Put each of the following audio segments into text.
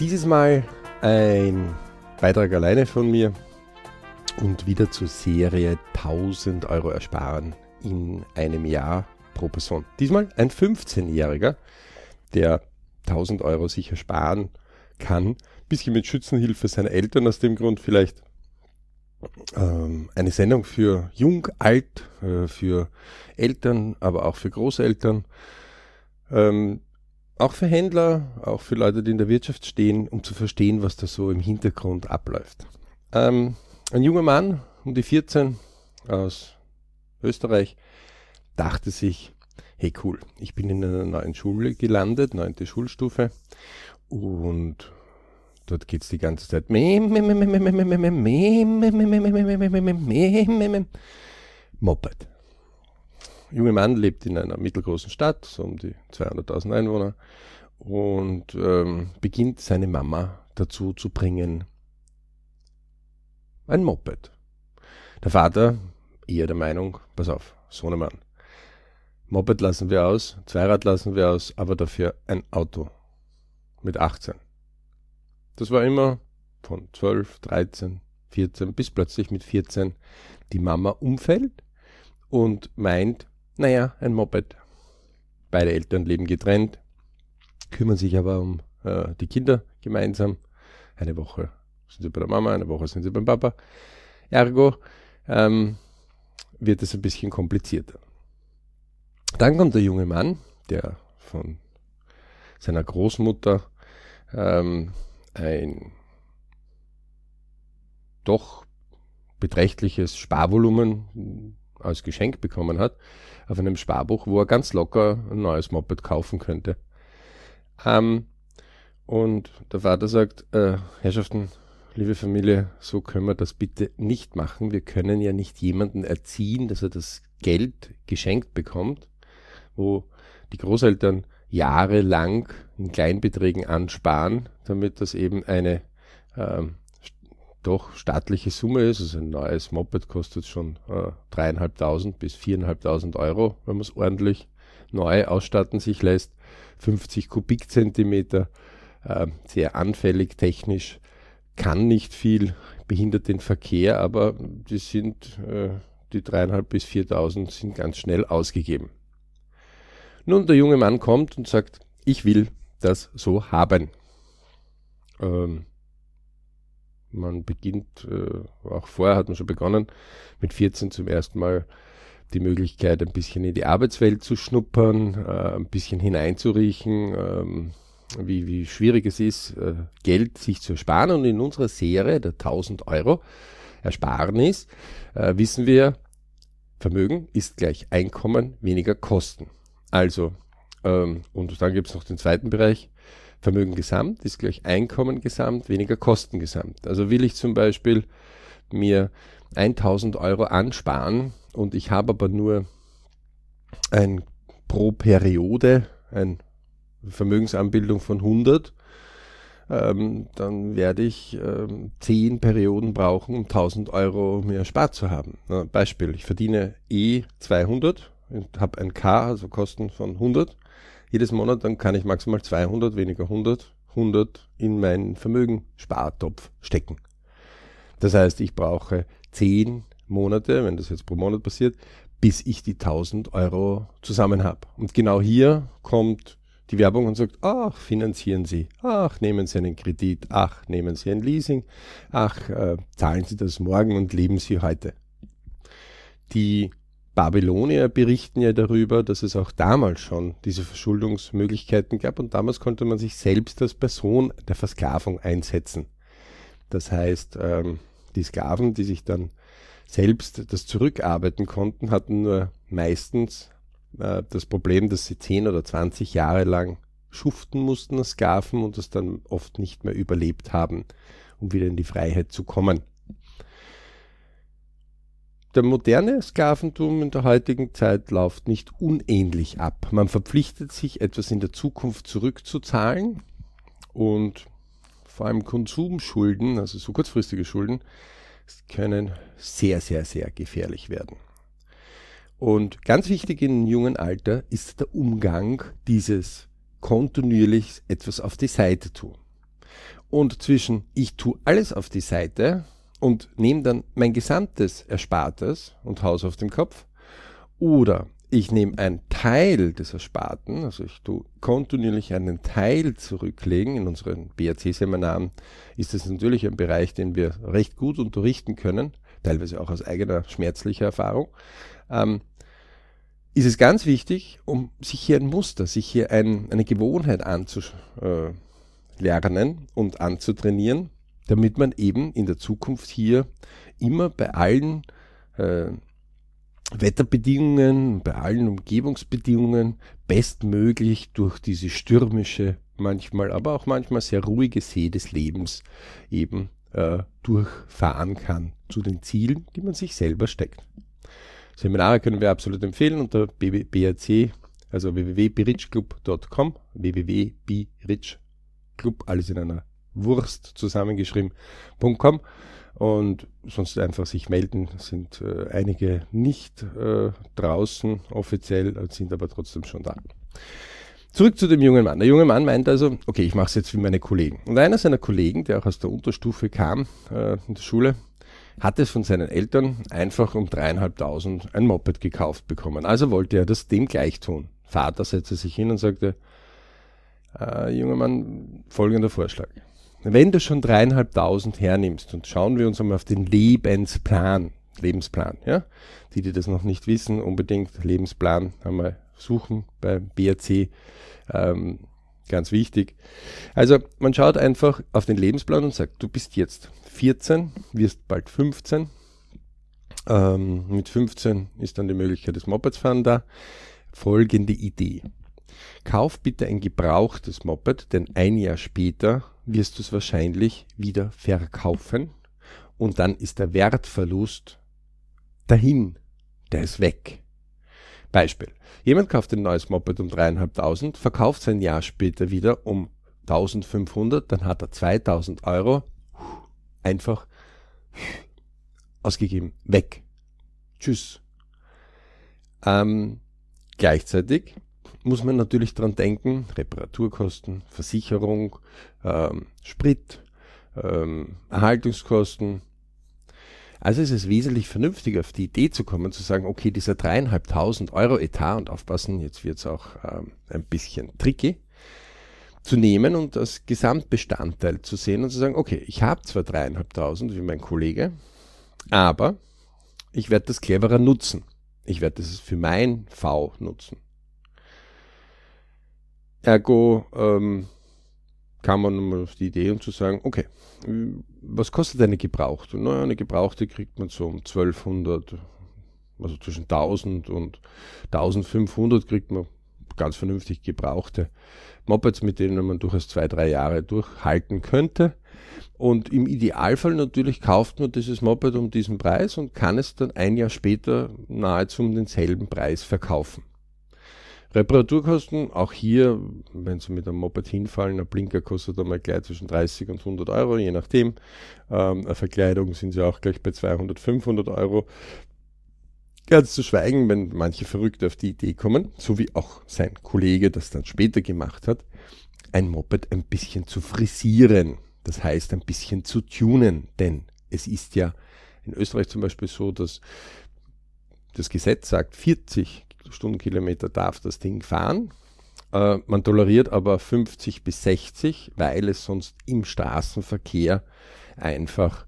Dieses Mal ein Beitrag alleine von mir und wieder zur Serie 1000 Euro ersparen in einem Jahr pro Person. Diesmal ein 15-Jähriger, der 1000 Euro sich ersparen kann. Bisschen mit Schützenhilfe seiner Eltern, aus dem Grund vielleicht ähm, eine Sendung für Jung, Alt, äh, für Eltern, aber auch für Großeltern. Ähm, auch für Händler, auch für Leute, die in der Wirtschaft stehen, um zu verstehen, was da so im Hintergrund abläuft. Ähm, ein junger Mann, um die 14, aus Österreich, dachte sich, hey cool, ich bin in einer neuen Schule gelandet, neunte Schulstufe, und dort geht es die ganze Zeit Moped junge Mann lebt in einer mittelgroßen Stadt, so um die 200.000 Einwohner, und ähm, beginnt seine Mama dazu zu bringen, ein Moped. Der Vater eher der Meinung, pass auf, Sohnemann, Moped lassen wir aus, Zweirad lassen wir aus, aber dafür ein Auto mit 18. Das war immer von 12, 13, 14 bis plötzlich mit 14 die Mama umfällt und meint, naja, ein Moped. Beide Eltern leben getrennt, kümmern sich aber um äh, die Kinder gemeinsam. Eine Woche sind sie bei der Mama, eine Woche sind sie beim Papa. Ergo ähm, wird es ein bisschen komplizierter. Dann kommt der junge Mann, der von seiner Großmutter ähm, ein doch beträchtliches Sparvolumen als Geschenk bekommen hat, auf einem Sparbuch, wo er ganz locker ein neues Moped kaufen könnte. Ähm, und der Vater sagt, äh, Herrschaften, liebe Familie, so können wir das bitte nicht machen. Wir können ja nicht jemanden erziehen, dass er das Geld geschenkt bekommt, wo die Großeltern jahrelang in Kleinbeträgen ansparen, damit das eben eine ähm, doch staatliche Summe ist. Also ein neues Moped kostet schon äh, dreieinhalbtausend bis viereinhalbtausend Euro, wenn man es ordentlich neu ausstatten sich lässt. 50 Kubikzentimeter, äh, sehr anfällig technisch, kann nicht viel, behindert den Verkehr, aber die sind, äh, die dreieinhalb bis viertausend sind ganz schnell ausgegeben. Nun, der junge Mann kommt und sagt, ich will das so haben. Ähm, man beginnt, äh, auch vorher hat man schon begonnen, mit 14 zum ersten Mal die Möglichkeit, ein bisschen in die Arbeitswelt zu schnuppern, äh, ein bisschen hineinzuriechen, ähm, wie, wie schwierig es ist, äh, Geld sich zu ersparen. Und in unserer Serie der 1000 Euro Ersparnis äh, wissen wir, Vermögen ist gleich Einkommen weniger Kosten. Also, ähm, und dann gibt es noch den zweiten Bereich, Vermögen gesamt ist gleich Einkommen gesamt, weniger Kosten gesamt. Also will ich zum Beispiel mir 1000 Euro ansparen und ich habe aber nur ein pro Periode eine Vermögensanbildung von 100, ähm, dann werde ich ähm, 10 Perioden brauchen, um 1000 Euro mehr erspart zu haben. Na, Beispiel, ich verdiene eh 200 und habe ein K, also Kosten von 100 jedes Monat, dann kann ich maximal 200, weniger 100, 100 in meinen Vermögensspartopf stecken. Das heißt, ich brauche 10 Monate, wenn das jetzt pro Monat passiert, bis ich die 1000 Euro zusammen habe. Und genau hier kommt die Werbung und sagt, ach, finanzieren Sie, ach, nehmen Sie einen Kredit, ach, nehmen Sie ein Leasing, ach, äh, zahlen Sie das morgen und leben Sie heute. Die Babylonier berichten ja darüber, dass es auch damals schon diese Verschuldungsmöglichkeiten gab und damals konnte man sich selbst als Person der Versklavung einsetzen. Das heißt, ähm, die Sklaven, die sich dann selbst das zurückarbeiten konnten, hatten nur meistens äh, das Problem, dass sie 10 oder 20 Jahre lang schuften mussten als Sklaven und das dann oft nicht mehr überlebt haben, um wieder in die Freiheit zu kommen der moderne Sklaventum in der heutigen Zeit läuft nicht unähnlich ab. Man verpflichtet sich, etwas in der Zukunft zurückzuzahlen und vor allem Konsumschulden, also so kurzfristige Schulden, können sehr, sehr, sehr gefährlich werden. Und ganz wichtig im jungen Alter ist der Umgang dieses kontinuierlich etwas auf die Seite tun. Und zwischen ich tue alles auf die Seite und nehme dann mein gesamtes Erspartes und Haus auf dem Kopf oder ich nehme einen Teil des Ersparten, also ich tue kontinuierlich einen Teil zurücklegen. In unseren BRC-Seminaren ist das natürlich ein Bereich, den wir recht gut unterrichten können, teilweise auch aus eigener schmerzlicher Erfahrung. Ähm, ist es ganz wichtig, um sich hier ein Muster, sich hier ein, eine Gewohnheit anzulernen und anzutrainieren, damit man eben in der Zukunft hier immer bei allen äh, Wetterbedingungen, bei allen Umgebungsbedingungen bestmöglich durch diese stürmische, manchmal, aber auch manchmal sehr ruhige See des Lebens eben äh, durchfahren kann zu den Zielen, die man sich selber steckt. Seminare können wir absolut empfehlen unter BRC, also www.birichclub.com, www.birichclub, alles in einer Wurst zusammengeschrieben.com und sonst einfach sich melden. Sind äh, einige nicht äh, draußen offiziell, sind aber trotzdem schon da. Zurück zu dem jungen Mann. Der junge Mann meint also, okay, ich mache es jetzt wie meine Kollegen. Und einer seiner Kollegen, der auch aus der Unterstufe kam äh, in der Schule, hat es von seinen Eltern einfach um dreieinhalbtausend ein Moped gekauft bekommen. Also wollte er das dem gleich tun. Vater setzte sich hin und sagte, äh, junger Mann, folgender Vorschlag wenn du schon dreieinhalbtausend hernimmst und schauen wir uns einmal auf den Lebensplan, Lebensplan, ja, die, die das noch nicht wissen, unbedingt Lebensplan einmal suchen bei BRC, ähm, ganz wichtig. Also man schaut einfach auf den Lebensplan und sagt, du bist jetzt 14, wirst bald 15. Ähm, mit 15 ist dann die Möglichkeit des Mopeds-Fahren da. Folgende Idee. Kauf bitte ein gebrauchtes Moped, denn ein Jahr später wirst du es wahrscheinlich wieder verkaufen und dann ist der Wertverlust dahin, der ist weg. Beispiel. Jemand kauft ein neues Moped um dreieinhalbtausend, verkauft es ein Jahr später wieder um 1500, dann hat er 2000 Euro einfach ausgegeben. Weg. Tschüss. Ähm, gleichzeitig muss man natürlich dran denken, Reparaturkosten, Versicherung, ähm, Sprit, ähm, Erhaltungskosten. Also ist es wesentlich vernünftiger, auf die Idee zu kommen, zu sagen, okay, dieser dreieinhalbtausend Euro Etat und aufpassen, jetzt wird es auch ähm, ein bisschen tricky, zu nehmen und als Gesamtbestandteil zu sehen und zu sagen, okay, ich habe zwar dreieinhalbtausend wie mein Kollege, aber ich werde das cleverer nutzen. Ich werde das für mein V nutzen. Ergo ähm, kam man mal auf die Idee, um zu sagen, okay, was kostet eine gebrauchte? Naja, eine gebrauchte kriegt man so um 1200, also zwischen 1000 und 1500 kriegt man ganz vernünftig gebrauchte Mopeds, mit denen man durchaus zwei, drei Jahre durchhalten könnte. Und im Idealfall natürlich kauft man dieses Moped um diesen Preis und kann es dann ein Jahr später nahezu um denselben Preis verkaufen. Reparaturkosten, auch hier, wenn Sie mit einem Moped hinfallen, ein Blinker kostet einmal gleich zwischen 30 und 100 Euro, je nachdem. Ähm, eine Verkleidung sind Sie auch gleich bei 200, 500 Euro. Ganz zu schweigen, wenn manche Verrückte auf die Idee kommen, so wie auch sein Kollege das dann später gemacht hat, ein Moped ein bisschen zu frisieren. Das heißt, ein bisschen zu tunen, denn es ist ja in Österreich zum Beispiel so, dass das Gesetz sagt, 40 Stundenkilometer darf das Ding fahren. Äh, man toleriert aber 50 bis 60, weil es sonst im Straßenverkehr einfach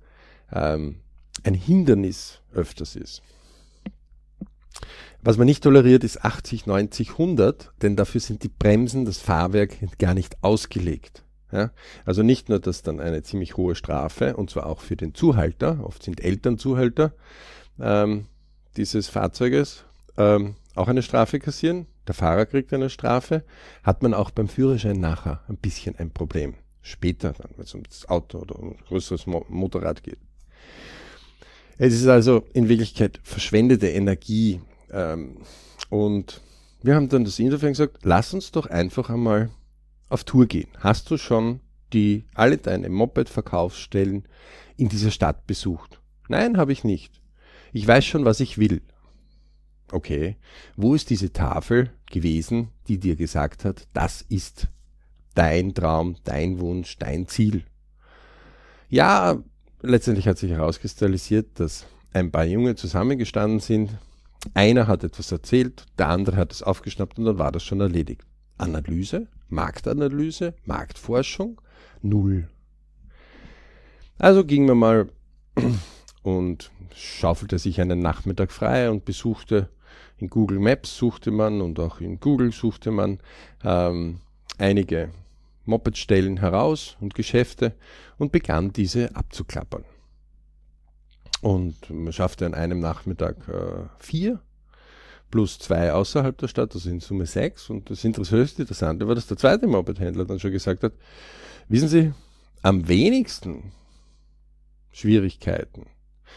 ähm, ein Hindernis öfters ist. Was man nicht toleriert, ist 80, 90, 100, denn dafür sind die Bremsen, das Fahrwerk gar nicht ausgelegt. Ja? Also nicht nur, dass dann eine ziemlich hohe Strafe, und zwar auch für den Zuhalter, oft sind Eltern Zuhalter ähm, dieses Fahrzeuges, ähm, auch eine Strafe kassieren. Der Fahrer kriegt eine Strafe. Hat man auch beim Führerschein nachher ein bisschen ein Problem. Später, dann, wenn es um das Auto oder um ein größeres Mo Motorrad geht. Es ist also in Wirklichkeit verschwendete Energie. Ähm, und wir haben dann das insofern gesagt, lass uns doch einfach einmal auf Tour gehen. Hast du schon die alle deine Moped-Verkaufsstellen in dieser Stadt besucht? Nein, habe ich nicht. Ich weiß schon, was ich will. Okay, wo ist diese Tafel gewesen, die dir gesagt hat, das ist dein Traum, dein Wunsch, dein Ziel? Ja, letztendlich hat sich herauskristallisiert, dass ein paar Junge zusammengestanden sind. Einer hat etwas erzählt, der andere hat es aufgeschnappt und dann war das schon erledigt. Analyse, Marktanalyse, Marktforschung, null. Also ging man mal und schaufelte sich einen Nachmittag frei und besuchte in Google Maps suchte man und auch in Google suchte man ähm, einige Moped-Stellen heraus und Geschäfte und begann diese abzuklappern. Und man schaffte an einem Nachmittag äh, vier plus zwei außerhalb der Stadt, also in Summe sechs. Und das höchst Interessante war, dass der zweite Moped-Händler dann schon gesagt hat, wissen Sie, am wenigsten Schwierigkeiten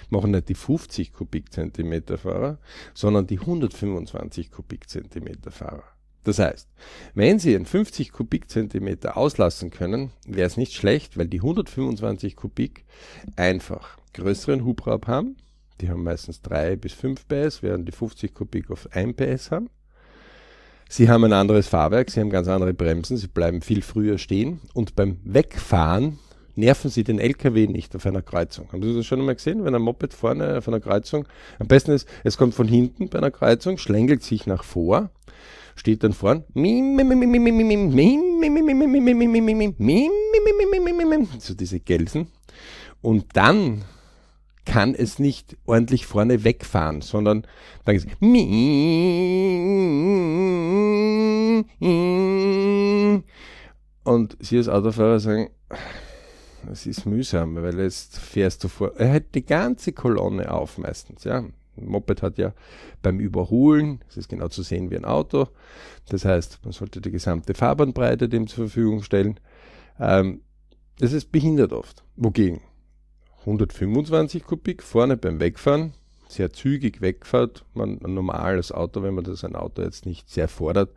machen nicht die 50 Kubikzentimeter Fahrer, sondern die 125 Kubikzentimeter Fahrer. Das heißt, wenn Sie einen 50 Kubikzentimeter auslassen können, wäre es nicht schlecht, weil die 125 Kubik einfach größeren Hubraum haben. Die haben meistens 3 bis 5 PS, während die 50 Kubik auf 1 PS haben. Sie haben ein anderes Fahrwerk, sie haben ganz andere Bremsen, sie bleiben viel früher stehen und beim Wegfahren nerven Sie den LKW nicht auf einer Kreuzung. Haben Sie das schon einmal gesehen, wenn ein Moped vorne auf einer Kreuzung, am besten ist, es kommt von hinten bei einer Kreuzung, schlängelt sich nach vor, steht dann vorn, so diese Gelsen, und dann kann es nicht ordentlich vorne wegfahren, sondern dann ist und Sie als Autofahrer sagen, es ist mühsam, weil jetzt fährst du vor, er hat die ganze Kolonne auf meistens, ja. Ein Moped hat ja beim Überholen, das ist genau zu sehen wie ein Auto, das heißt, man sollte die gesamte Fahrbahnbreite dem zur Verfügung stellen. Ähm, das ist behindert oft. Wogegen 125 Kubik vorne beim Wegfahren, sehr zügig wegfährt, man ein normales Auto, wenn man das ein Auto jetzt nicht sehr fordert,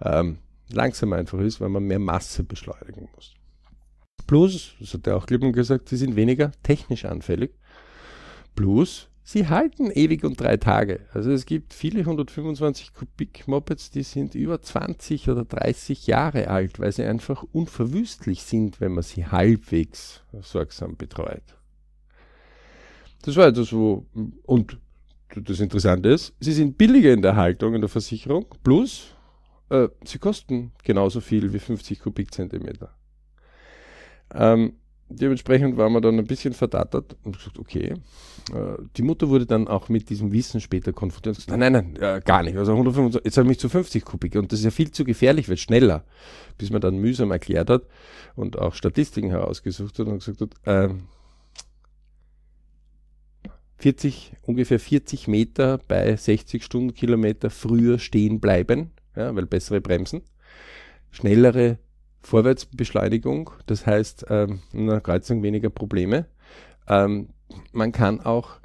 ähm, langsam einfach ist, weil man mehr Masse beschleunigen muss. Plus, das hat er auch klipp gesagt, sie sind weniger technisch anfällig. Plus, sie halten ewig und drei Tage. Also es gibt viele 125 Kubik Mopeds, die sind über 20 oder 30 Jahre alt, weil sie einfach unverwüstlich sind, wenn man sie halbwegs sorgsam betreut. Das war etwas, wo, und das Interessante ist, sie sind billiger in der Haltung, in der Versicherung, plus äh, sie kosten genauso viel wie 50 Kubikzentimeter. Ähm, dementsprechend waren wir dann ein bisschen verdattert und gesagt, okay. Äh, die Mutter wurde dann auch mit diesem Wissen später konfrontiert und gesagt, nein, nein, nein, äh, gar nicht. Also 125, jetzt habe ich mich zu 50 Kubik und das ist ja viel zu gefährlich, wird schneller. Bis man dann mühsam erklärt hat und auch Statistiken herausgesucht hat und gesagt hat, äh, 40, ungefähr 40 Meter bei 60 Stundenkilometer früher stehen bleiben, ja, weil bessere Bremsen, schnellere Vorwärtsbeschleunigung, das heißt ähm, in einer Kreuzung weniger Probleme. Ähm, man kann auch,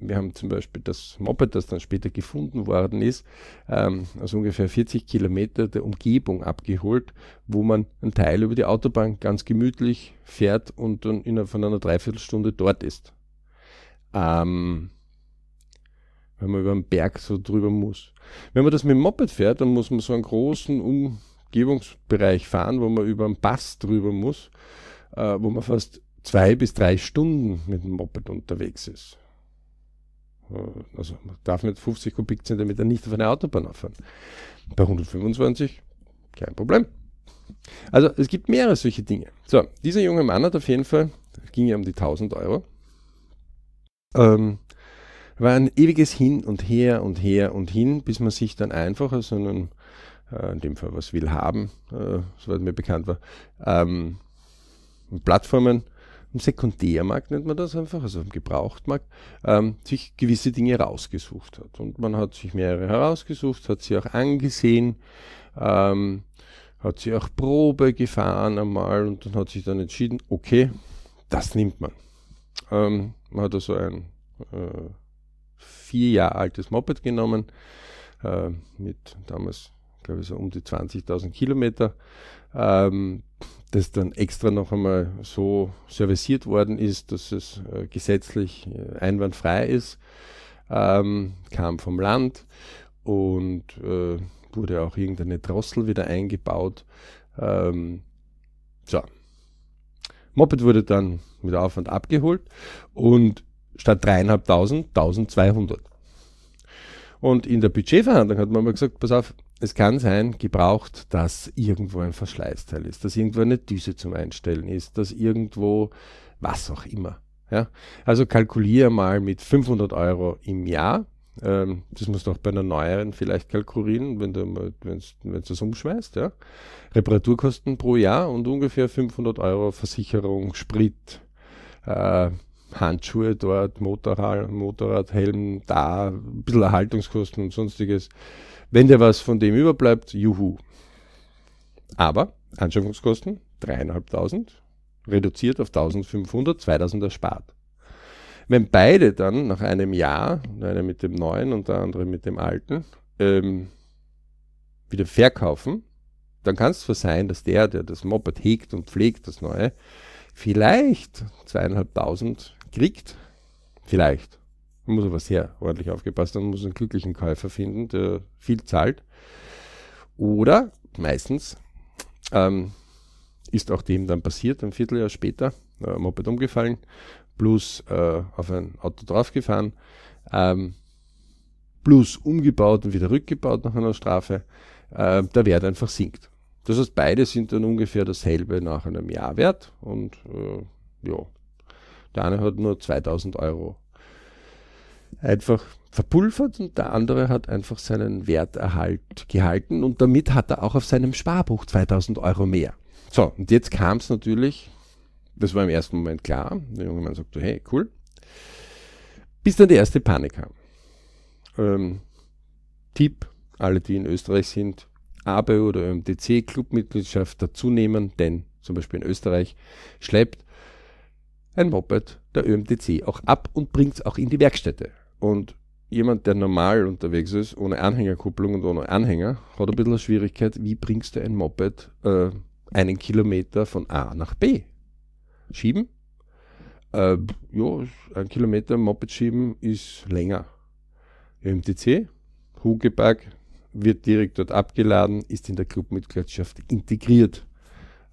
wir haben zum Beispiel das Moped, das dann später gefunden worden ist, ähm, also ungefähr 40 Kilometer der Umgebung abgeholt, wo man einen Teil über die Autobahn ganz gemütlich fährt und dann innerhalb von einer Dreiviertelstunde dort ist. Ähm, wenn man über einen Berg so drüber muss. Wenn man das mit dem Moped fährt, dann muss man so einen großen um Umgebungsbereich fahren, wo man über einen Pass drüber muss, äh, wo man fast zwei bis drei Stunden mit dem Moped unterwegs ist. Äh, also man darf mit 50 Kubikzentimeter nicht auf eine Autobahn auffahren. Bei 125 kein Problem. Also es gibt mehrere solche Dinge. So, dieser junge Mann hat auf jeden Fall, ging ja um die 1000 Euro, ähm, war ein ewiges Hin und Her und Her und Hin, bis man sich dann einfach aus einem in dem Fall was will haben, äh, soweit mir bekannt war, ähm, Plattformen, im Sekundärmarkt nennt man das einfach, also im Gebrauchtmarkt, ähm, sich gewisse Dinge rausgesucht hat. Und man hat sich mehrere herausgesucht, hat sie auch angesehen, ähm, hat sie auch Probe gefahren einmal und dann hat sich dann entschieden, okay, das nimmt man. Ähm, man hat also ein äh, vier Jahre altes Moped genommen, äh, mit damals glaube ich, so um die 20.000 Kilometer, ähm, das dann extra noch einmal so serviciert worden ist, dass es äh, gesetzlich äh, einwandfrei ist, ähm, kam vom Land und äh, wurde auch irgendeine Drossel wieder eingebaut. Ähm, so. Moped wurde dann mit Aufwand abgeholt und statt dreieinhalbtausend, 1200. Und in der Budgetverhandlung hat man mal gesagt, pass auf, es kann sein, gebraucht, dass irgendwo ein Verschleißteil ist, dass irgendwo eine Düse zum Einstellen ist, dass irgendwo was auch immer. Ja? Also kalkuliere mal mit 500 Euro im Jahr. Ähm, das musst du auch bei einer neueren vielleicht kalkulieren, wenn du wenn du das umschmeißt. Ja? Reparaturkosten pro Jahr und ungefähr 500 Euro Versicherung, Sprit, äh, Handschuhe dort, Motorrad, Motorradhelm da, ein bisschen Erhaltungskosten und sonstiges. Wenn dir was von dem überbleibt, juhu. Aber Anschaffungskosten 3.500, reduziert auf 1.500, 2.000 erspart. Wenn beide dann nach einem Jahr, einer mit dem neuen und der andere mit dem alten, ähm, wieder verkaufen, dann kann es zwar sein, dass der, der das Moped hegt und pflegt, das neue, vielleicht zweieinhalbtausend kriegt. Vielleicht. Man muss aber sehr ordentlich aufgepasst haben, muss einen glücklichen Käufer finden, der viel zahlt. Oder meistens ähm, ist auch dem dann passiert, ein Vierteljahr später, äh, Moped umgefallen, plus äh, auf ein Auto draufgefahren, ähm, plus umgebaut und wieder rückgebaut nach einer Strafe, äh, der Wert einfach sinkt. Das heißt, beide sind dann ungefähr dasselbe nach einem Jahr wert und äh, ja, der eine hat nur 2000 Euro einfach verpulvert und der andere hat einfach seinen Werterhalt gehalten und damit hat er auch auf seinem Sparbuch 2000 Euro mehr. So, und jetzt kam es natürlich, das war im ersten Moment klar, der junge Mann sagte, hey, cool, bis dann die erste Panik kam. Ähm, Tipp, alle, die in Österreich sind, ABE oder ÖMTC Clubmitgliedschaft dazu nehmen, denn zum Beispiel in Österreich schleppt ein Moped der ÖMTC auch ab und bringt es auch in die Werkstätte. Und jemand, der normal unterwegs ist, ohne Anhängerkupplung und ohne Anhänger, hat ein bisschen eine Schwierigkeit, wie bringst du ein Moped äh, einen Kilometer von A nach B? Schieben? Äh, ja, ein Kilometer Moped schieben ist länger. ÖMTC, Hugeberg, wird direkt dort abgeladen, ist in der Clubmitgliedschaft integriert.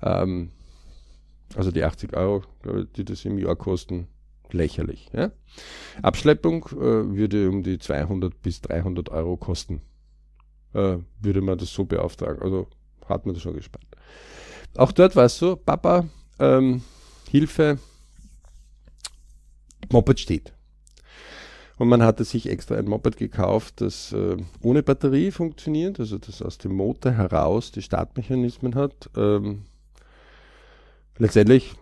Ähm, also die 80 Euro, die das im Jahr kosten, lächerlich. Ja? Abschleppung äh, würde um die 200 bis 300 Euro kosten. Äh, würde man das so beauftragen. Also hat man das schon gespart. Auch dort war es so, Papa, ähm, Hilfe, Moped steht. Und man hatte sich extra ein Moped gekauft, das äh, ohne Batterie funktioniert, also das aus dem Motor heraus die Startmechanismen hat. Ähm, letztendlich,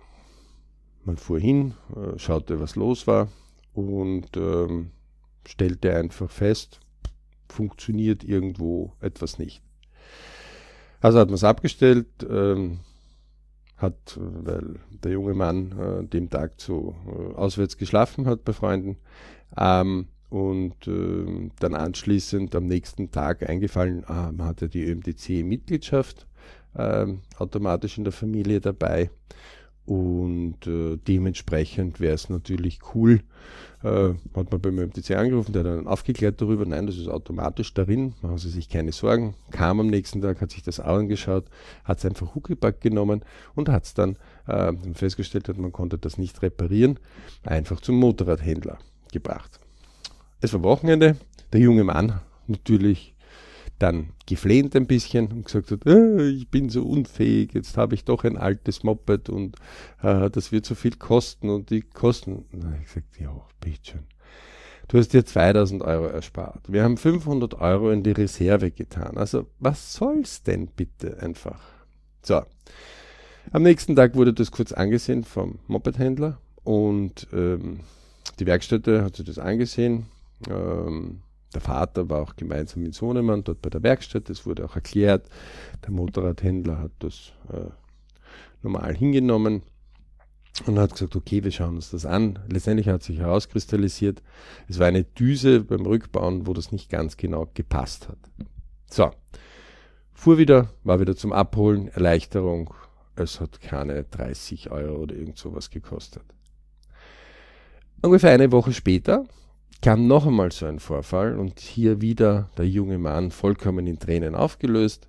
man fuhr hin, äh, schaute, was los war und ähm, stellte einfach fest, funktioniert irgendwo etwas nicht. Also hat man es abgestellt, ähm, hat, weil der junge Mann äh, dem Tag zu äh, auswärts geschlafen hat bei Freunden, ähm, und äh, dann anschließend am nächsten Tag eingefallen, ah, man hat ja die ÖMDC-Mitgliedschaft äh, automatisch in der Familie dabei. Und äh, dementsprechend wäre es natürlich cool, äh, hat man beim ÖMTC angerufen, der hat dann aufgeklärt darüber, nein, das ist automatisch darin, machen Sie sich keine Sorgen. Kam am nächsten Tag, hat sich das auch angeschaut, hat es einfach Huckepack genommen und hat es dann äh, festgestellt, hat, man konnte das nicht reparieren, einfach zum Motorradhändler gebracht. Es war Wochenende, der junge Mann natürlich dann geflehnt ein bisschen und gesagt hat, äh, ich bin so unfähig, jetzt habe ich doch ein altes Moped und äh, das wird so viel kosten und die Kosten. Na, ich gesagt, ja, bitteschön. Du hast dir 2000 Euro erspart. Wir haben 500 Euro in die Reserve getan. Also was soll's denn bitte einfach? So. Am nächsten Tag wurde das kurz angesehen vom Mopedhändler und ähm, die Werkstätte hat sich das angesehen. Ähm, der Vater war auch gemeinsam mit Sohnemann dort bei der Werkstatt. Das wurde auch erklärt. Der Motorradhändler hat das äh, normal hingenommen und hat gesagt, okay, wir schauen uns das an. Letztendlich hat sich herauskristallisiert, es war eine Düse beim Rückbauen, wo das nicht ganz genau gepasst hat. So, fuhr wieder, war wieder zum Abholen, Erleichterung. Es hat keine 30 Euro oder irgend sowas gekostet. Ungefähr eine Woche später kam noch einmal so ein Vorfall und hier wieder der junge Mann vollkommen in Tränen aufgelöst.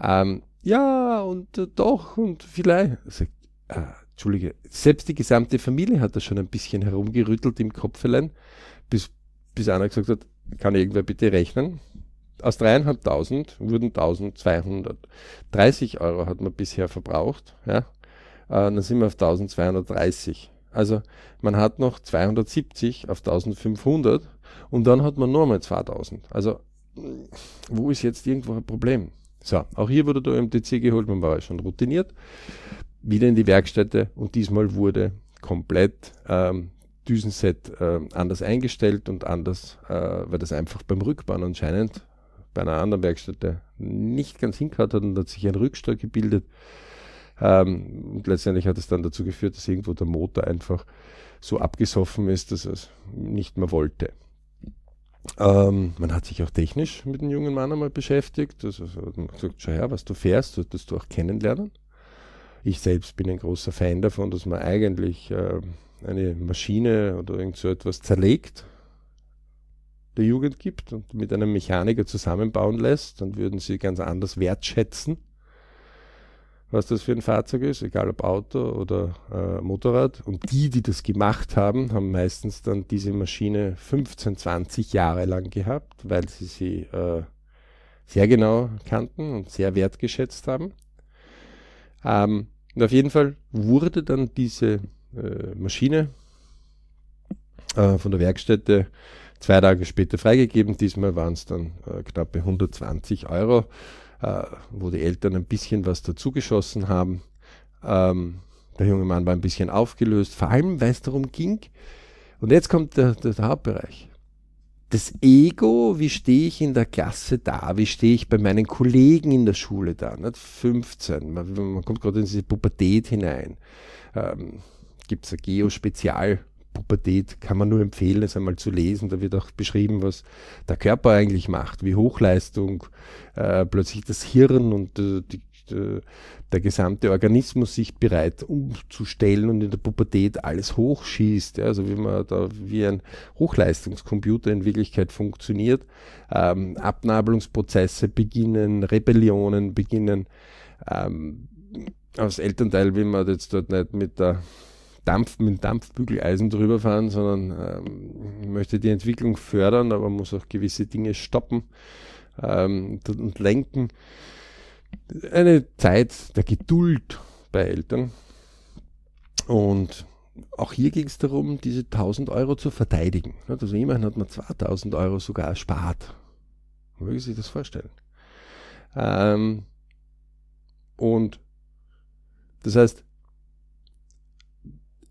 Ähm, ja, und äh, doch, und vielleicht. Sagt, äh, Entschuldige, selbst die gesamte Familie hat da schon ein bisschen herumgerüttelt im Kopfelein, bis, bis einer gesagt hat, kann irgendwer bitte rechnen? Aus dreieinhalbtausend wurden 1230 Euro hat man bisher verbraucht, ja. Äh, dann sind wir auf 1230. Also man hat noch 270 auf 1500 und dann hat man nochmal 2000. Also wo ist jetzt irgendwo ein Problem? So, auch hier wurde der MTC geholt, man war ja schon routiniert. Wieder in die Werkstätte und diesmal wurde komplett ähm, Düsenset äh, anders eingestellt und anders, äh, weil das einfach beim Rückbauen anscheinend bei einer anderen Werkstätte nicht ganz hingehört hat und hat sich ein Rückstau gebildet. Ähm, und letztendlich hat es dann dazu geführt, dass irgendwo der Motor einfach so abgesoffen ist, dass es nicht mehr wollte. Ähm, man hat sich auch technisch mit dem jungen Mann einmal beschäftigt. Also hat man gesagt, schau her, was du fährst, solltest du auch kennenlernen. Ich selbst bin ein großer Fan davon, dass man eigentlich äh, eine Maschine oder irgend so etwas zerlegt, der Jugend gibt und mit einem Mechaniker zusammenbauen lässt, dann würden sie ganz anders wertschätzen, was das für ein Fahrzeug ist, egal ob Auto oder äh, Motorrad. Und die, die das gemacht haben, haben meistens dann diese Maschine 15, 20 Jahre lang gehabt, weil sie sie äh, sehr genau kannten und sehr wertgeschätzt haben. Ähm, und auf jeden Fall wurde dann diese äh, Maschine äh, von der Werkstätte zwei Tage später freigegeben. Diesmal waren es dann äh, knappe 120 Euro, äh, wo die Eltern ein bisschen was dazugeschossen haben. Ähm, der junge Mann war ein bisschen aufgelöst, vor allem weil es darum ging. Und jetzt kommt der, der, der Hauptbereich. Das Ego, wie stehe ich in der Klasse da? Wie stehe ich bei meinen Kollegen in der Schule da? Nicht 15, man, man kommt gerade in diese Pubertät hinein. Ähm, Gibt es ein Geo-Spezial? Pubertät kann man nur empfehlen, es einmal zu lesen. Da wird auch beschrieben, was der Körper eigentlich macht, wie Hochleistung äh, plötzlich das Hirn und äh, die, äh, der gesamte Organismus sich bereit umzustellen und in der Pubertät alles hochschießt. Ja, also wie man da wie ein Hochleistungskomputer in Wirklichkeit funktioniert. Ähm, Abnabelungsprozesse beginnen, Rebellionen beginnen. Ähm, als Elternteil will man jetzt dort nicht mit der Dampf, mit Dampfbügeleisen drüber fahren, sondern ähm, möchte die Entwicklung fördern, aber muss auch gewisse Dinge stoppen ähm, und lenken. Eine Zeit der Geduld bei Eltern. Und auch hier ging es darum, diese 1000 Euro zu verteidigen. Also immerhin hat man 2000 Euro sogar erspart. Mögen Sie sich das vorstellen? Ähm, und das heißt,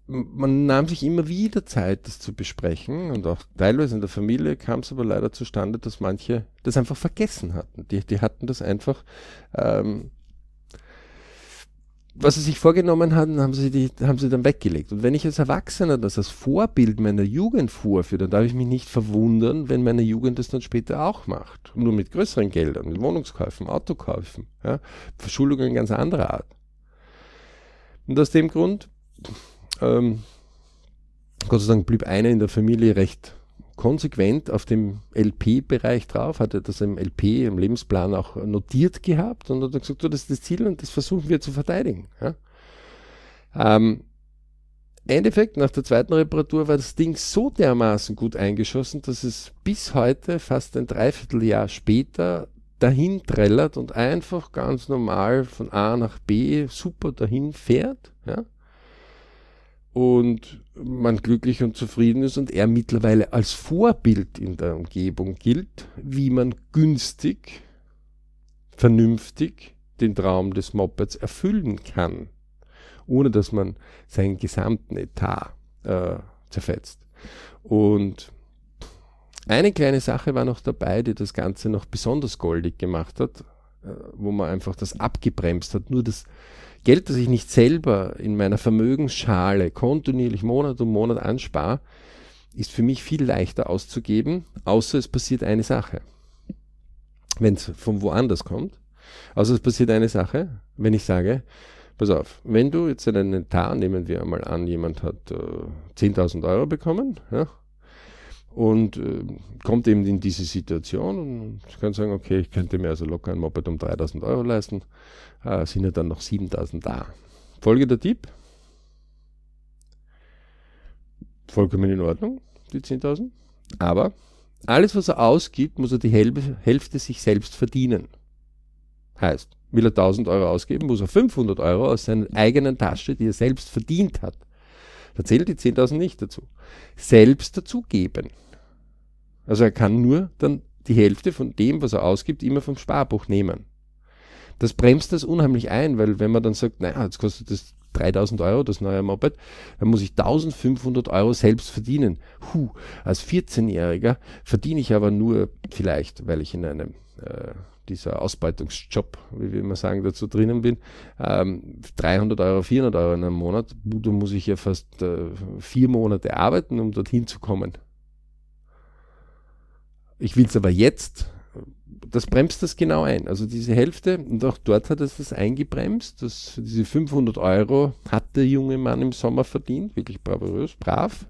man nahm sich immer wieder Zeit, das zu besprechen und auch teilweise in der Familie kam es aber leider zustande, dass manche das einfach vergessen hatten. Die, die hatten das einfach, ähm, was sie sich vorgenommen hatten, haben sie, die, haben sie dann weggelegt. Und wenn ich als Erwachsener das als Vorbild meiner Jugend vorführe, dann darf ich mich nicht verwundern, wenn meine Jugend das dann später auch macht. Nur mit größeren Geldern, mit Wohnungskäufen, Autokäufen, ja, Verschuldungen ganz anderer Art. Und aus dem Grund ähm, Gott sei Dank blieb einer in der Familie recht konsequent auf dem LP-Bereich drauf, hatte das im LP, im Lebensplan auch notiert gehabt und hat gesagt, so, das ist das Ziel und das versuchen wir zu verteidigen. Ja. Ähm, Endeffekt, nach der zweiten Reparatur war das Ding so dermaßen gut eingeschossen, dass es bis heute, fast ein Dreivierteljahr später, dahin trällert und einfach ganz normal von A nach B super dahin fährt. Ja und man glücklich und zufrieden ist und er mittlerweile als Vorbild in der Umgebung gilt, wie man günstig, vernünftig den Traum des Mopeds erfüllen kann, ohne dass man seinen gesamten Etat äh, zerfetzt. Und eine kleine Sache war noch dabei, die das Ganze noch besonders goldig gemacht hat, äh, wo man einfach das abgebremst hat. Nur das Geld, das ich nicht selber in meiner Vermögensschale kontinuierlich Monat um Monat anspare, ist für mich viel leichter auszugeben, außer es passiert eine Sache. Wenn es von woanders kommt, außer es passiert eine Sache, wenn ich sage, pass auf, wenn du jetzt einen Etat, nehmen wir einmal an, jemand hat äh, 10.000 Euro bekommen, ja, und äh, kommt eben in diese Situation und kann sagen, okay, ich könnte mir also locker ein Moped um 3000 Euro leisten, äh, sind ja dann noch 7000 da. Folgender Tipp, 10.000 Euro bekommen, ja, und kommt eben in diese Situation und kann sagen, okay, ich könnte mir locker ein Moped 3000 Euro leisten, sind ja dann noch 7000 da. Folgender Tipp, 10.000 Euro bekommen, ja, und kommt eben in diese Situation und kann sagen, okay, ich könnte mir locker ein Moped 3000 Euro leisten, sind ja dann noch 7000 da. Vollkommen in Ordnung, die 10.000. Aber alles, was er ausgibt, muss er die Hälfte, Hälfte sich selbst verdienen. Heißt, will er 1000 Euro ausgeben, muss er 500 Euro aus seiner eigenen Tasche, die er selbst verdient hat, da zählt die 10.000 nicht dazu, selbst dazugeben. Also er kann nur dann die Hälfte von dem, was er ausgibt, immer vom Sparbuch nehmen. Das bremst das unheimlich ein, weil wenn man dann sagt, naja, jetzt kostet das 3000 Euro, das neue Moped, dann muss ich 1500 Euro selbst verdienen. Huh, als 14-Jähriger verdiene ich aber nur vielleicht, weil ich in einem äh, dieser Ausbeutungsjob, wie wir immer sagen, dazu drinnen bin, ähm, 300 Euro, 400 Euro in einem Monat, da muss ich ja fast äh, vier Monate arbeiten, um dorthin zu kommen. Ich will es aber jetzt, das bremst das genau ein. Also diese Hälfte, und auch dort hat es das eingebremst, dass diese 500 Euro hat der junge Mann im Sommer verdient, wirklich bravourös, brav.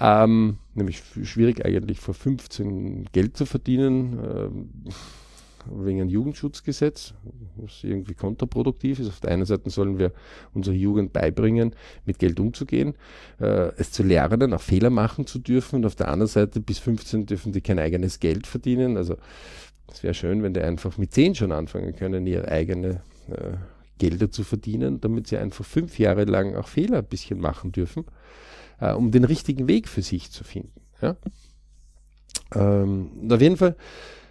Ähm, nämlich schwierig eigentlich vor 15 Geld zu verdienen. Ähm, wegen einem Jugendschutzgesetz, was irgendwie kontraproduktiv ist. Auf der einen Seite sollen wir unserer Jugend beibringen, mit Geld umzugehen, äh, es zu lernen, auch Fehler machen zu dürfen und auf der anderen Seite bis 15 dürfen die kein eigenes Geld verdienen. Also es wäre schön, wenn die einfach mit 10 schon anfangen können, ihre eigene äh, Gelder zu verdienen, damit sie einfach fünf Jahre lang auch Fehler ein bisschen machen dürfen, äh, um den richtigen Weg für sich zu finden. Ja? Ähm, auf jeden Fall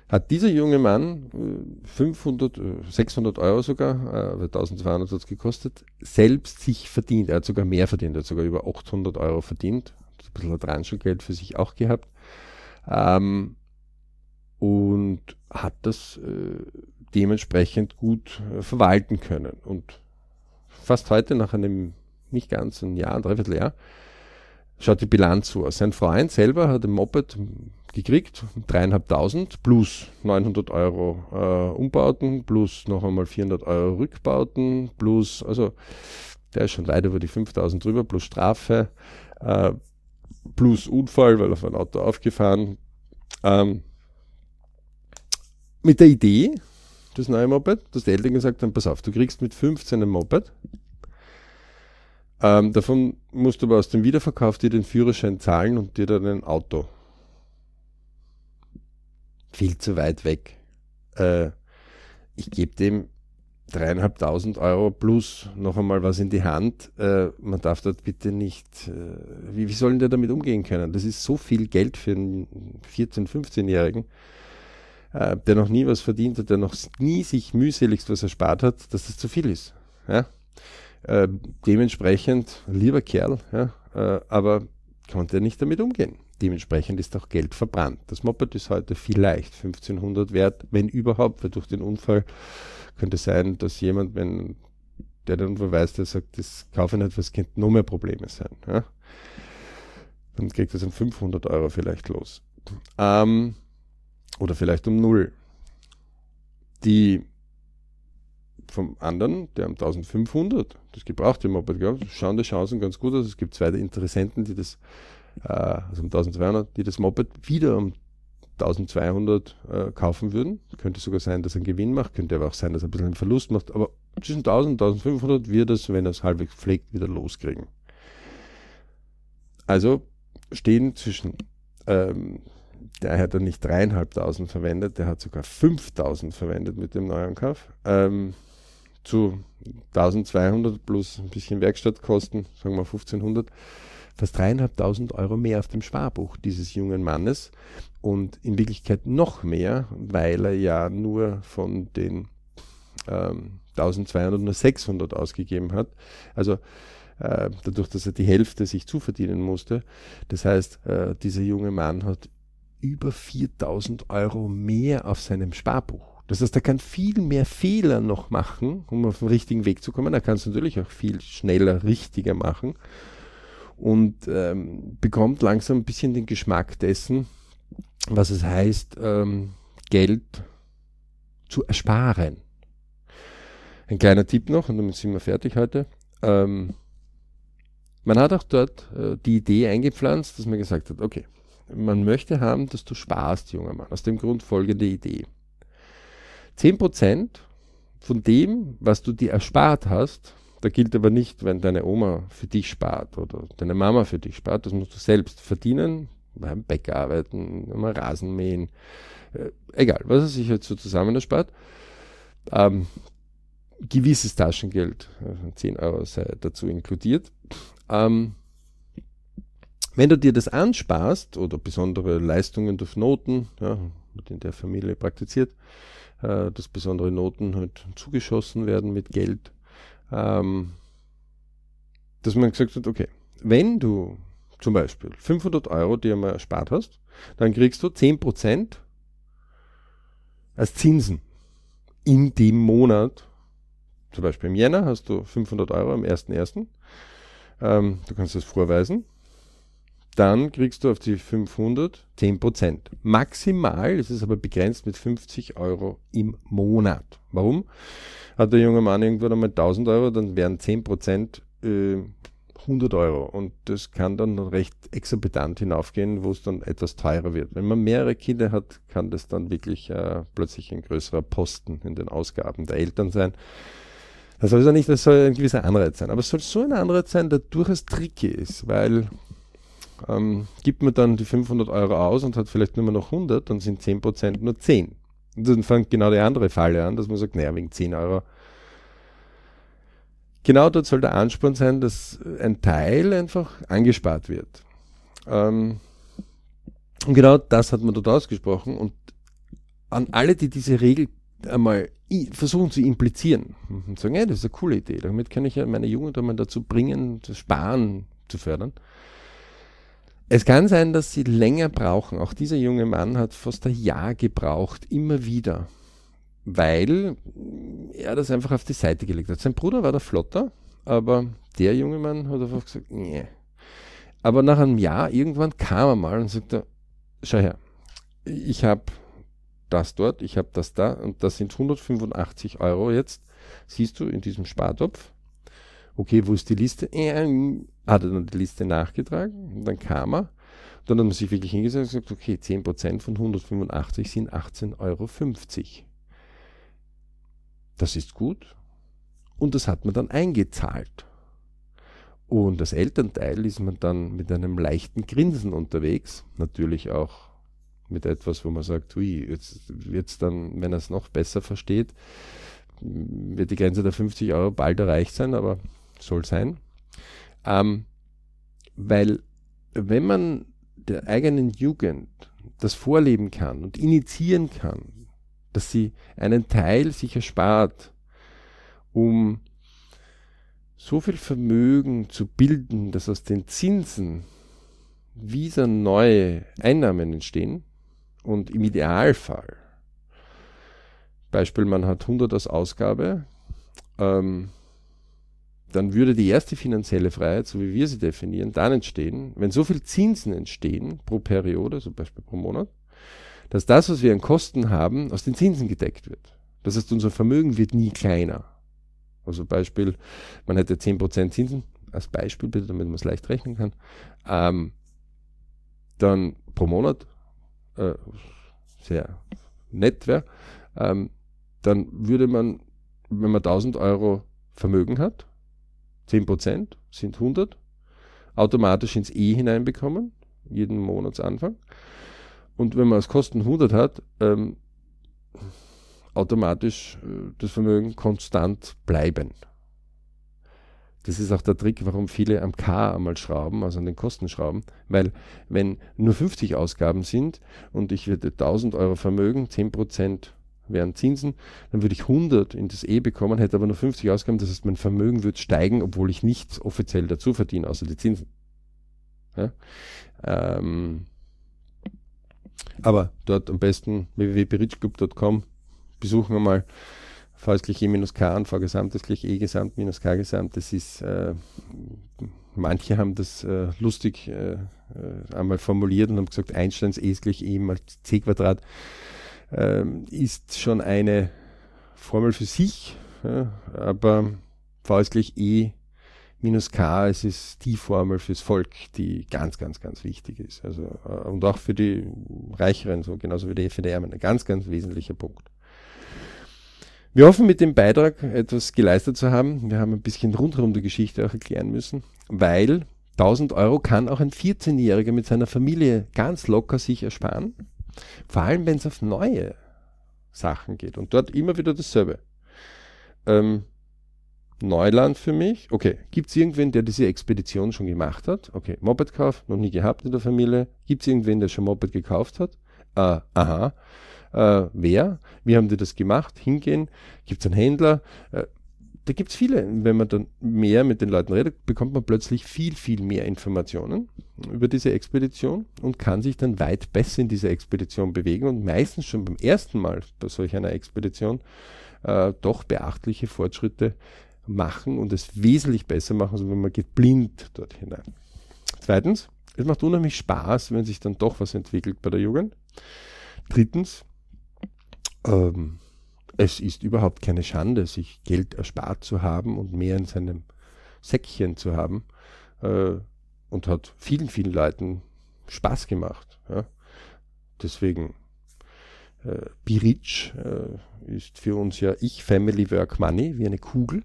hat dieser junge Mann 500, äh, 600 äh, Euro sogar, äh, 1200 hat es gekostet, selbst sich verdient. Er hat sogar mehr verdient, er hat sogar über 800 Euro verdient, ein bisschen Transchengeld für sich auch gehabt ähm, und hat das äh, dementsprechend gut äh, verwalten können. Und fast heute, nach einem nicht ganz ein Jahr, ein Dreivierteljahr, schaut die Bilanz so aus. Sein Freund selber hat ein Moped gekriegt, dreieinhalbtausend plus 900 Euro äh, Umbauten, plus noch einmal 400 Euro Rückbauten, plus, also der ist schon weit über die 5000 drüber, plus Strafe, äh, plus Unfall, weil auf ein Auto aufgefahren. Ähm, mit der Idee, das neue Moped, dass die Eltern gesagt haben, pass auf, du kriegst mit 15 ein Moped, ähm, davon musst du aber aus dem Wiederverkauf dir den Führerschein zahlen und dir dann ein Auto viel zu weit weg. Äh, ich gebe dem dreieinhalbtausend Euro plus noch einmal was in die Hand. Äh, man darf dort bitte nicht, äh, wie, wie sollen der damit umgehen können? Das ist so viel Geld für einen 14-, 15-Jährigen, äh, der noch nie was verdient hat, der noch nie sich mühseligst was erspart hat, dass das zu viel ist. Ja? Äh, dementsprechend, lieber Kerl, ja, äh, aber konnte er nicht damit umgehen. Dementsprechend ist auch Geld verbrannt. Das Moped ist heute vielleicht 1500 wert, wenn überhaupt, weil durch den Unfall könnte sein, dass jemand, wenn der den Unfall weiß, der sagt, das kaufe ich nicht, was könnte noch mehr Probleme sein. Ja? Dann kriegt es um 500 Euro vielleicht los. Ähm, oder vielleicht um null. Die vom anderen, der um 1500, das gebrauchte Moped, schauen die Chancen ganz gut aus. Es gibt zwei Interessenten, die das also um 1200, die das Moped wieder um 1200 äh, kaufen würden. Könnte sogar sein, dass er einen Gewinn macht, könnte aber auch sein, dass er ein bisschen einen Verlust macht, aber zwischen 1000 und 1500 wird es, wenn er es halbwegs pflegt, wieder loskriegen. Also stehen zwischen, ähm, der hat dann nicht dreieinhalbtausend verwendet, der hat sogar 5000 verwendet mit dem Neuankauf, ähm, zu 1200 plus ein bisschen Werkstattkosten, sagen wir 1500 fast dreieinhalbtausend Euro mehr auf dem Sparbuch dieses jungen Mannes und in Wirklichkeit noch mehr, weil er ja nur von den ähm, 1200 nur 600 ausgegeben hat. Also äh, dadurch, dass er die Hälfte sich zuverdienen musste. Das heißt, äh, dieser junge Mann hat über 4000 Euro mehr auf seinem Sparbuch. Das heißt, er kann viel mehr Fehler noch machen, um auf den richtigen Weg zu kommen. Er kann es natürlich auch viel schneller richtiger machen und ähm, bekommt langsam ein bisschen den Geschmack dessen, was es heißt, ähm, Geld zu ersparen. Ein kleiner Tipp noch, und damit sind wir fertig heute. Ähm, man hat auch dort äh, die Idee eingepflanzt, dass man gesagt hat, okay, man möchte haben, dass du sparst, junger Mann. Aus dem Grund folgende Idee. 10% von dem, was du dir erspart hast, Da gilt aber nicht, wenn deine Oma für dich spart oder deine Mama für dich spart. Das musst du selbst verdienen, beim Bäcker arbeiten, mal Rasen mähen, äh, egal, was er sich jetzt so zusammen erspart. Ähm, gewisses Taschengeld, also 10 Euro sei dazu inkludiert. Ähm, wenn du dir das ansparst oder besondere Leistungen durch Noten, ja, wird in der Familie praktiziert, äh, dass besondere Noten halt zugeschossen werden mit Geld, ähm, dass man gesagt hat, okay, wenn du zum Beispiel 500 Euro dir mal erspart hast, dann kriegst du 10% als Zinsen in dem Monat. Zum Beispiel im Jänner hast du 500 Euro am 1.1. Ähm, du kannst das vorweisen. Dann kriegst du auf die 500 10%. Maximal ist es aber begrenzt mit 50 Euro im Monat. Warum? Hat der junge Mann irgendwann einmal 1000 Euro, dann wären 10% äh, 100 Euro. Und das kann dann recht exorbitant hinaufgehen, wo es dann etwas teurer wird. Wenn man mehrere Kinder hat, kann das dann wirklich äh, plötzlich ein größerer Posten in den Ausgaben der Eltern sein. Das soll ja nicht, das soll ein gewisser Anreiz sein. Aber es soll so ein Anreiz sein, der durchaus tricky ist, weil ähm, gibt man dann die 500 Euro aus und hat vielleicht nur noch 100, dann sind 10% nur 10. Und dann fängt genau die andere Falle an, dass man sagt, naja, wegen 10 Euro genau dort soll der Ansporn sein, dass ein Teil einfach angespart wird. Ähm, und genau das hat man dort ausgesprochen. Und an alle, die diese Regel einmal versuchen zu implizieren und sagen, ja, das ist eine coole Idee, damit kann ich ja meine Jugend einmal dazu bringen, das Sparen zu fördern. Es kann sein, dass sie länger brauchen. Auch dieser junge Mann hat fast ein Jahr gebraucht, immer wieder weil er das einfach auf die Seite gelegt hat. Sein Bruder war der Flotter, aber der junge Mann hat einfach gesagt, nee. Aber nach einem Jahr irgendwann kam er mal und sagte, schau her, ich habe das dort, ich habe das da und das sind 185 Euro jetzt, siehst du, in diesem Spartopf. Okay, wo ist die Liste? Er hat er dann die Liste nachgetragen und dann kam er. Dann hat man sich wirklich hingesetzt und gesagt, okay, 10% von 185 sind 18,50 Euro. Das ist gut. Und das hat man dann eingezahlt. Und als Elternteil ist man dann mit einem leichten Grinsen unterwegs. Natürlich auch mit etwas, wo man sagt, hui, jetzt wird's dann, wenn er es noch besser versteht, wird die Grenze der 50 Euro bald erreicht sein, aber soll sein. Ähm, weil wenn man der eigenen Jugend das vorleben kann und initiieren kann, dass sie einen Teil sich erspart, um so viel Vermögen zu bilden, dass aus den Zinsen wieder neue Einnahmen entstehen und im Idealfall, Beispiel, man hat 100 als Ausgabe, ähm, dann würde die erste finanzielle Freiheit, so wie wir sie definieren, dann entstehen, wenn so viel Zinsen entstehen pro Periode, zum Beispiel pro Monat, dass das, was wir an Kosten haben, aus den Zinsen gedeckt wird. Das heißt, unser Vermögen wird nie kleiner. Also Beispiel, man hätte 10% Zinsen, als Beispiel bitte, damit man es leicht rechnen kann, ähm, dann pro Monat, äh, sehr nett wäre, ähm, dann würde man, wenn man 1000 Euro Vermögen hat, 10% sind 100, automatisch ins E hineinbekommen, jeden Monatsanfang. Und wenn man als Kosten 100 hat, ähm, automatisch äh, das Vermögen konstant bleiben. Das ist auch der Trick, warum viele am K einmal schrauben, also an den Kosten schrauben, weil wenn nur 50 Ausgaben sind und ich würde 1000 Euro Vermögen, 10% wären Zinsen, dann würde ich 100 in das E bekommen, hätte aber nur 50 Ausgaben, das heißt mein Vermögen würde steigen, obwohl ich nichts offiziell dazu verdiene, außer die Zinsen. Ja? Ähm, aber dort am besten www.berichclub.com besuchen wir mal ist gleich E minus K und V ist gleich E gesamt minus K gesamt. Das ist, äh, manche haben das äh, lustig äh, äh einmal formuliert und haben gesagt, Einsteins E ist gleich E mal C Quadrat ähm, ist schon eine Formel für sich, ja, aber V ist gleich E minus k, es ist die Formel fürs Volk, die ganz, ganz, ganz wichtig ist. Also, äh, und auch für die Reicheren, so genauso wie die, für die Ärmeren, ein ganz, ganz wesentlicher Punkt. Wir hoffen mit dem Beitrag etwas geleistet zu haben. Wir haben ein bisschen rundherum die Geschichte auch erklären müssen, weil 1000 Euro kann auch ein 14-Jähriger mit seiner Familie ganz locker sich ersparen. Vor allem, wenn es auf neue Sachen geht. Und dort immer wieder dasselbe. Ähm, Neuland für mich. Okay, gibt es irgendwen, der diese Expedition schon gemacht hat? Okay, Mopedkauf, noch nie gehabt in der Familie. Gibt es irgendwen, der schon Moped gekauft hat? Äh, aha. Äh, wer? Wie haben die das gemacht? Hingehen? Gibt es einen Händler? Äh, da gibt es viele. Wenn man dann mehr mit den Leuten redet, bekommt man plötzlich viel, viel mehr Informationen über diese Expedition und kann sich dann weit besser in dieser Expedition bewegen und meistens schon beim ersten Mal bei solch einer Expedition äh, doch beachtliche Fortschritte machen und es wesentlich besser machen, als wenn man geht blind dort hinein. Zweitens, es macht unheimlich Spaß, wenn sich dann doch was entwickelt bei der Jugend. Drittens, ähm, es ist überhaupt keine Schande, sich Geld erspart zu haben und mehr in seinem Säckchen zu haben äh, und hat vielen, vielen Leuten Spaß gemacht. Ja. Deswegen, äh, Be Rich äh, ist für uns ja Ich, Family, Work, Money, wie eine Kugel.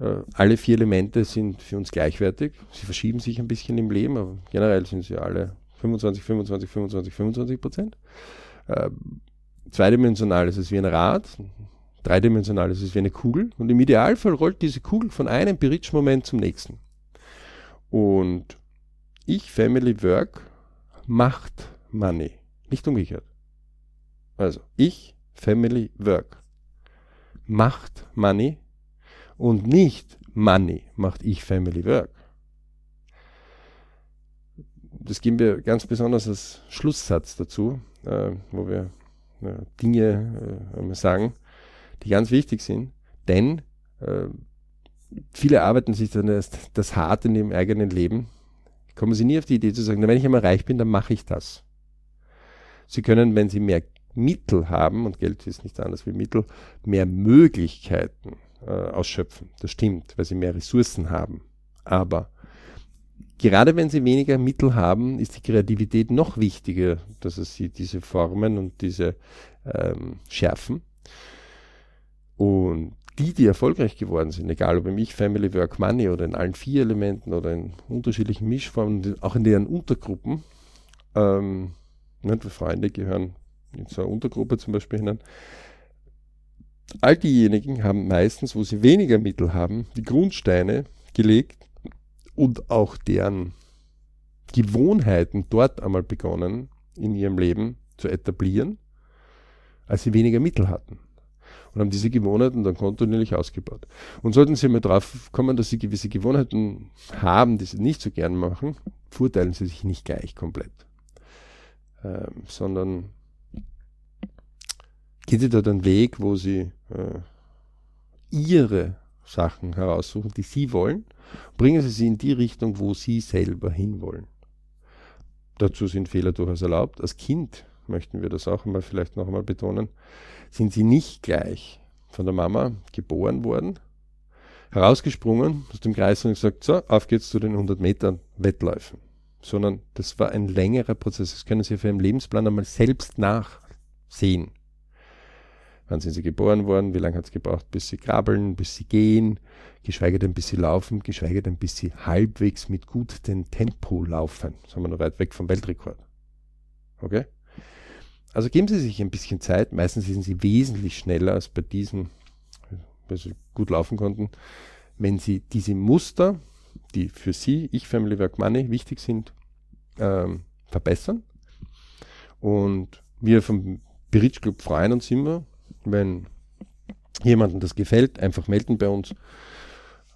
Äh, alle vier Elemente sind für uns gleichwertig. Sie verschieben sich ein bisschen im Leben, aber generell sind sie alle 25, 25, 25, 25 Prozent. Äh, zweidimensional ist es wie ein Rad, dreidimensional ist es wie eine Kugel und im Idealfall rollt diese Kugel von einem Bridge-Moment zum nächsten. Und ich, Family, Work macht Money, nicht umgekehrt. Also ich, Family, Work macht Money und nicht Money macht ich Family Work. Das geben wir ganz besonders als Schlusssatz dazu, äh, wo wir Dinge äh, sagen, die ganz wichtig sind, denn äh, viele arbeiten sich dann erst das hart in ihrem eigenen Leben, kommen sie nie auf die Idee zu sagen, wenn ich einmal reich bin, dann mache ich das. Sie können, wenn sie mehr Mittel haben, und Geld ist nichts anderes wie Mittel, mehr Möglichkeiten äh, ausschöpfen. Das stimmt, weil sie mehr Ressourcen haben. Aber gerade wenn sie weniger Mittel haben, ist die Kreativität noch wichtiger, dass sie diese Formen und diese ähm, schärfen. Und die, die erfolgreich geworden sind, egal ob im Ich, Family, Work, Money oder in allen vier Elementen oder in unterschiedlichen Mischformen, auch in deren Untergruppen, ähm, nicht, Freunde gehören in so eine Untergruppe zum Beispiel hinein, All diejenigen haben meistens, wo sie weniger Mittel haben, die Grundsteine gelegt und auch deren Gewohnheiten dort einmal begonnen, in ihrem Leben zu etablieren, als sie weniger Mittel hatten. Und haben diese Gewohnheiten dann kontinuierlich ausgebaut. Und sollten sie mal drauf kommen, dass sie gewisse Gewohnheiten haben, die sie nicht so gern machen, verurteilen sie sich nicht gleich komplett. Ähm, sondern gehen sie dort einen Weg, wo sie äh, ihre Sachen heraussuchen, die sie wollen, bringen sie sie in die Richtung, wo sie selber hinwollen. Dazu sind Fehler durchaus erlaubt. Als Kind möchten wir das auch einmal vielleicht noch einmal betonen, sind sie nicht gleich von der Mama geboren worden, herausgesprungen aus dem Kreis und gesagt, so, auf geht's zu den 100 Metern Wettläufen. Sondern das war ein längerer Prozess. Das können Sie für Ihren Lebensplan einmal selbst nachsehen. Wann sind sie geboren worden? Wie lange hat es gebraucht, bis sie krabbeln, bis sie gehen? Geschweige denn, bis sie laufen, geschweige denn, bis sie halbwegs mit gutem Tempo laufen. Haben wir noch weit weg vom Weltrekord. Okay? Also geben Sie sich ein bisschen Zeit. Meistens sind Sie wesentlich schneller als bei diesen, weil Sie gut laufen konnten. Wenn Sie diese Muster, die für Sie, ich, Family Work Money, wichtig sind, ähm, verbessern. Und wir vom Berich Club freuen uns immer, wenn jemandem das gefällt, einfach melden bei uns.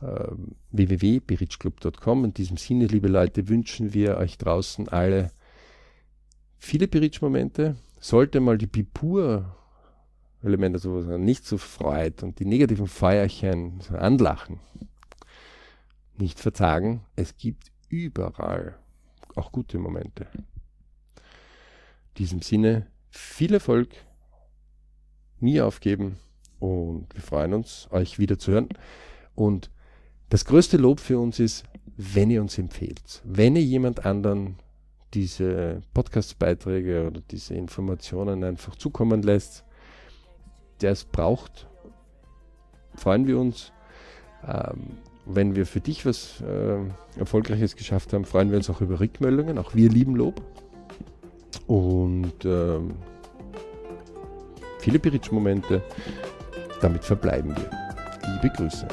Äh, www.berichclub.com. In diesem Sinne, liebe Leute, wünschen wir euch draußen alle viele Berich-Momente. Sollte mal die Bipur Elemente sowas nicht so freut und die negativen Feuerchen so anlachen, nicht verzagen. Es gibt überall auch gute Momente. In diesem Sinne, viel Erfolg nie aufgeben und wir freuen uns, euch wieder zu hören. Und das größte Lob für uns ist, wenn ihr uns empfehlt, wenn ihr jemand anderen diese Podcast-Beiträge oder diese Informationen einfach zukommen lässt, der es braucht, freuen wir uns. Ähm, wenn wir für dich was äh, Erfolgreiches geschafft haben, freuen wir uns auch über Rückmeldungen. Auch wir lieben Lob. Und ähm, viele Piritsch-Momente. Damit verbleiben wir. Liebe Grüße.